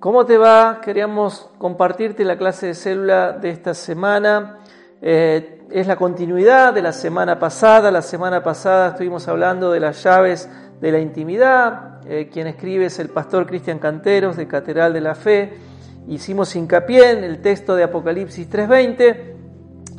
¿Cómo te va? Queríamos compartirte la clase de célula de esta semana. Eh, es la continuidad de la semana pasada. La semana pasada estuvimos hablando de las llaves de la intimidad. Eh, quien escribe es el pastor Cristian Canteros de Catedral de la Fe. Hicimos hincapié en el texto de Apocalipsis 3:20.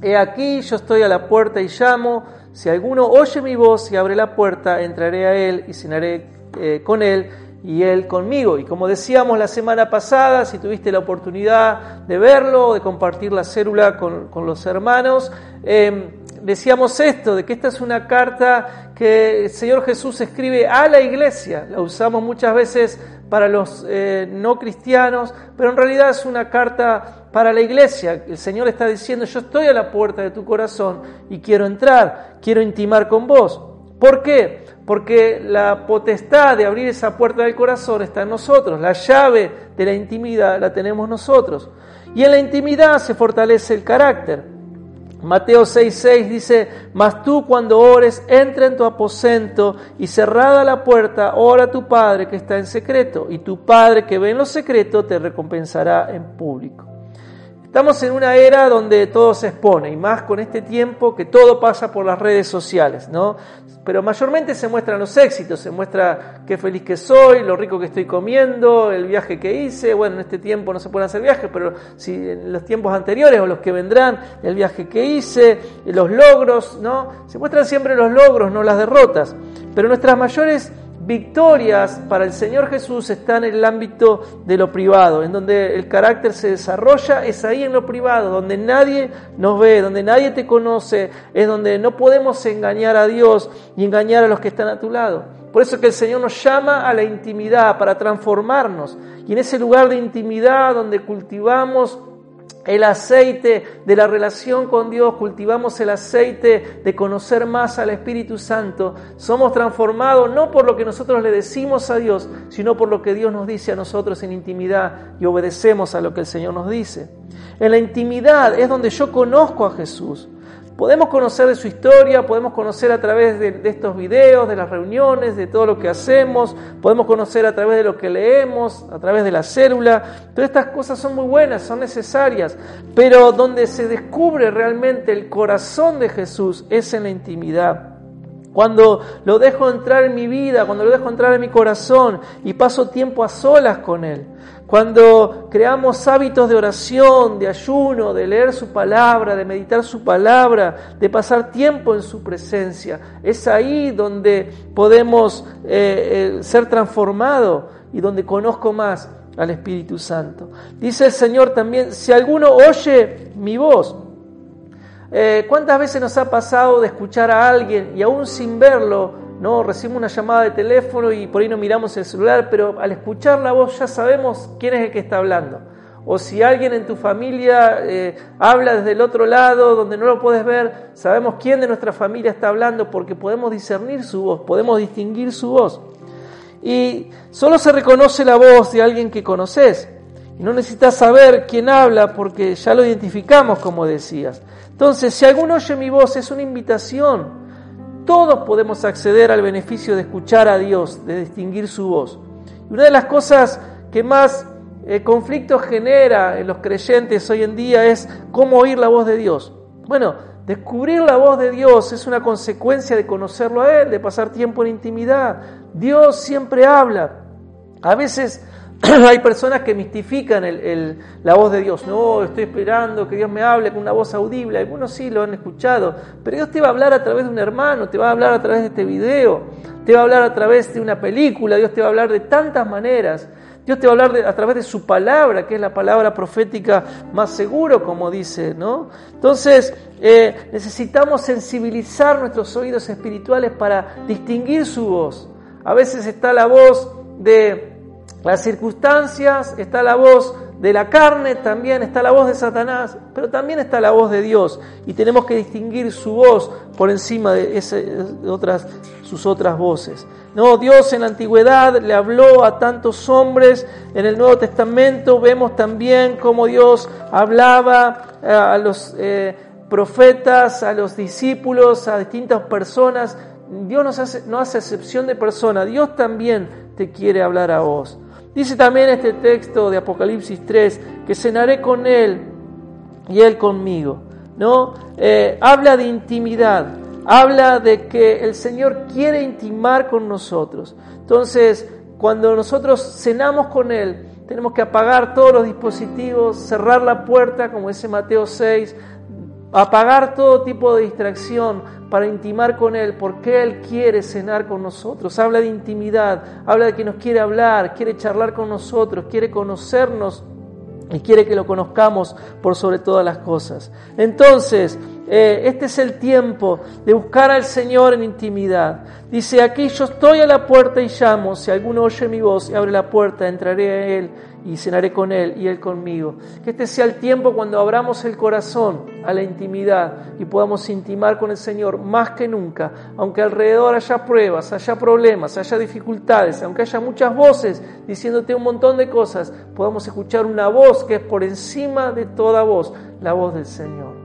He aquí, yo estoy a la puerta y llamo. Si alguno oye mi voz y abre la puerta, entraré a él y cenaré eh, con él y Él conmigo. Y como decíamos la semana pasada, si tuviste la oportunidad de verlo, de compartir la célula con, los hermanos, em, decíamos esto, de que esta es una carta que el Señor Jesús escribe a la iglesia. La usamos muchas veces para los eh, no cristianos, pero en realidad es una carta para la iglesia. El Señor está diciendo, yo estoy a la puerta de tu corazón y quiero entrar, quiero intimar con vos. ¿Por qué? Porque la potestad de abrir esa puerta del corazón está en nosotros, la llave de la intimidad la tenemos nosotros. Y en la intimidad se fortalece el carácter. Mateo 6:6 dice, mas tú cuando ores, entra en tu aposento y cerrada la puerta, ora a tu Padre que está en secreto, y tu Padre que ve en lo secreto te recompensará en público. Estamos en una era donde todo se expone, y más con este tiempo que todo pasa por las redes sociales, ¿no? Pero mayormente se muestran los éxitos, se muestra qué feliz que soy, lo rico que estoy comiendo, el viaje que hice, bueno, en este tiempo no se pueden hacer viajes, pero si en los tiempos anteriores o los que vendrán, el viaje que hice, los logros, ¿no? Se muestran siempre los logros, no las derrotas. Pero nuestras mayores victorias para el Señor Jesús están en el ámbito de lo privado, en donde el carácter se desarrolla, es ahí en lo privado, donde nadie nos ve, donde nadie te conoce, es donde no podemos engañar a Dios y engañar a los que están a tu lado. Por eso que el Señor nos llama a la intimidad para transformarnos. Y en ese lugar de intimidad donde cultivamos el aceite de la relación con Dios, cultivamos el aceite de conocer más al Espíritu Santo, somos transformados no por lo que nosotros le decimos a Dios, sino por lo que Dios nos dice a nosotros en intimidad y obedecemos a lo que el Señor nos dice. En la intimidad es donde yo conozco a Jesús. Podemos conocer de su historia, podemos conocer a través de, estos videos, de las reuniones, de todo lo que hacemos, podemos conocer a través de lo que leemos, a través de la célula. Todas estas cosas son muy buenas, son necesarias, pero donde se descubre realmente el corazón de Jesús es en la intimidad. Cuando lo dejo entrar en mi vida, cuando lo dejo entrar en mi corazón y paso tiempo a solas con Él. Cuando creamos hábitos de oración, de ayuno, de leer su palabra, de meditar su palabra, de pasar tiempo en su presencia, es ahí donde podemos eh, eh, ser transformados y donde conozco más al Espíritu Santo. Dice el Señor también, si alguno oye mi voz, eh, ¿cuántas veces nos ha pasado de escuchar a alguien y aún sin verlo, no recibimos una llamada de teléfono y por ahí no miramos el celular, pero al escuchar la voz ya sabemos quién es el que está hablando. O si alguien en tu familia eh, habla desde el otro lado donde no lo puedes ver, sabemos quién de nuestra familia está hablando porque podemos discernir su voz, podemos distinguir su voz. Y solo se reconoce la voz de alguien que conoces. No necesitas saber quién habla porque ya lo identificamos, como decías. Entonces, si alguno oye mi voz, es una invitación todos podemos acceder al beneficio de escuchar a Dios, de distinguir su voz. Y una de las cosas que más eh, conflictos genera en los creyentes hoy en día es cómo oír la voz de Dios. Bueno, descubrir la voz de Dios es una consecuencia de conocerlo a Él, de pasar tiempo en intimidad. Dios siempre habla. A veces hay personas que mistifican la voz de Dios. No, estoy esperando que Dios me hable con una voz audible. Algunos sí lo han escuchado. Pero Dios te va a hablar a través de un hermano, te va a hablar a través de este video, te va a hablar a través de una película, Dios te va a hablar de tantas maneras. Dios te va a hablar a través de su palabra, que es la palabra profética más seguro, como dice, ¿no? Entonces, eh, necesitamos sensibilizar nuestros oídos espirituales para distinguir su voz. A veces está la voz de las circunstancias, está la voz de la carne, también está la voz de Satanás, pero también está la voz de Dios y tenemos que distinguir su voz por encima de, otras, sus otras voces. No, Dios en la antigüedad le habló a tantos hombres, en el Nuevo Testamento vemos también cómo Dios hablaba eh, a los eh, profetas, a los discípulos, a distintas personas. Dios no hace, no hace excepción de persona, Dios también quiere hablar a vos. Dice también este texto de Apocalipsis 3 que cenaré con Él y Él conmigo. ¿no? Eh, habla de intimidad, habla de que el Señor quiere intimar con nosotros. Entonces, cuando nosotros cenamos con Él, tenemos que apagar todos los dispositivos, cerrar la puerta, como dice Mateo 6, apagar todo tipo de distracción para intimar con Él, porque Él quiere cenar con nosotros. Habla de intimidad, habla de que nos quiere hablar, quiere charlar con nosotros, quiere conocernos y quiere que lo conozcamos por sobre todas las cosas. Entonces, eh, este es el tiempo de buscar al Señor en intimidad. Dice, aquí yo estoy a la puerta y llamo, si alguno oye mi voz y abre la puerta, entraré a Él y cenaré con Él y Él conmigo. Que este sea el tiempo cuando abramos el corazón a la intimidad y podamos intimar con el Señor más que nunca, aunque alrededor haya pruebas, haya problemas, haya dificultades, aunque haya muchas voces diciéndote un montón de cosas, podamos escuchar una voz que es por encima de toda voz, la voz del Señor.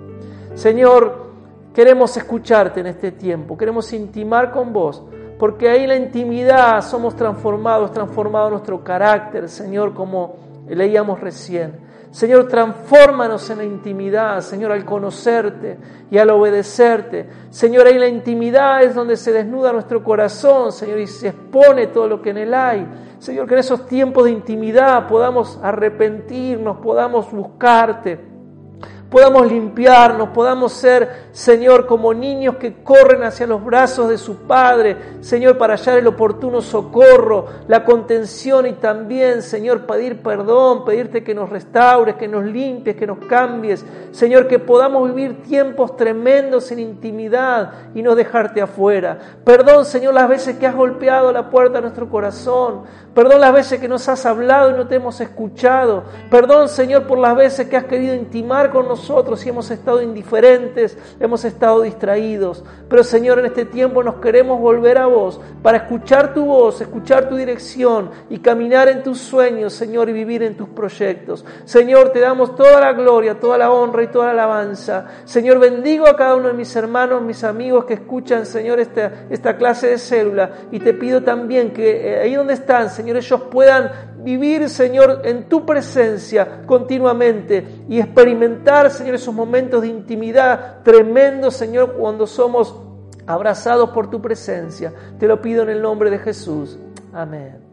Señor, queremos escucharte en este tiempo, queremos intimar con vos, porque ahí la intimidad somos transformados, transformado nuestro carácter, Señor, como leíamos recién. Señor, transfórmanos en la intimidad, Señor, al conocerte y al obedecerte. Señor, ahí la intimidad es donde se desnuda nuestro corazón, Señor, y se expone todo lo que en él hay. Señor, que en esos tiempos de intimidad podamos arrepentirnos, podamos buscarte podamos limpiarnos, podamos ser, Señor, como niños que corren hacia los brazos de su Padre, Señor, para hallar el oportuno socorro, la contención y también, Señor, pedir perdón, pedirte que nos restaures, que nos limpies, que nos cambies, Señor, que podamos vivir tiempos tremendos en intimidad y no dejarte afuera. Perdón, Señor, las veces que has golpeado la puerta de nuestro corazón, perdón las veces que nos has hablado y no te hemos escuchado, perdón, Señor, por las veces que has querido intimar con nosotros, si hemos estado indiferentes, hemos estado distraídos. Pero Señor, en este tiempo nos queremos volver a vos para escuchar tu voz, escuchar tu dirección y caminar en tus sueños, Señor, y vivir en tus proyectos. Señor, te damos toda la gloria, toda la honra y toda la alabanza. Señor, bendigo a cada uno de mis hermanos, mis amigos que escuchan, Señor, esta, esta clase de célula. Y te pido también que eh, ahí donde están, Señor, ellos puedan vivir, Señor, en tu presencia continuamente y experimentar, Señor, esos momentos de intimidad tremendos, Señor, cuando somos abrazados por tu presencia. Te lo pido en el nombre de Jesús. Amén.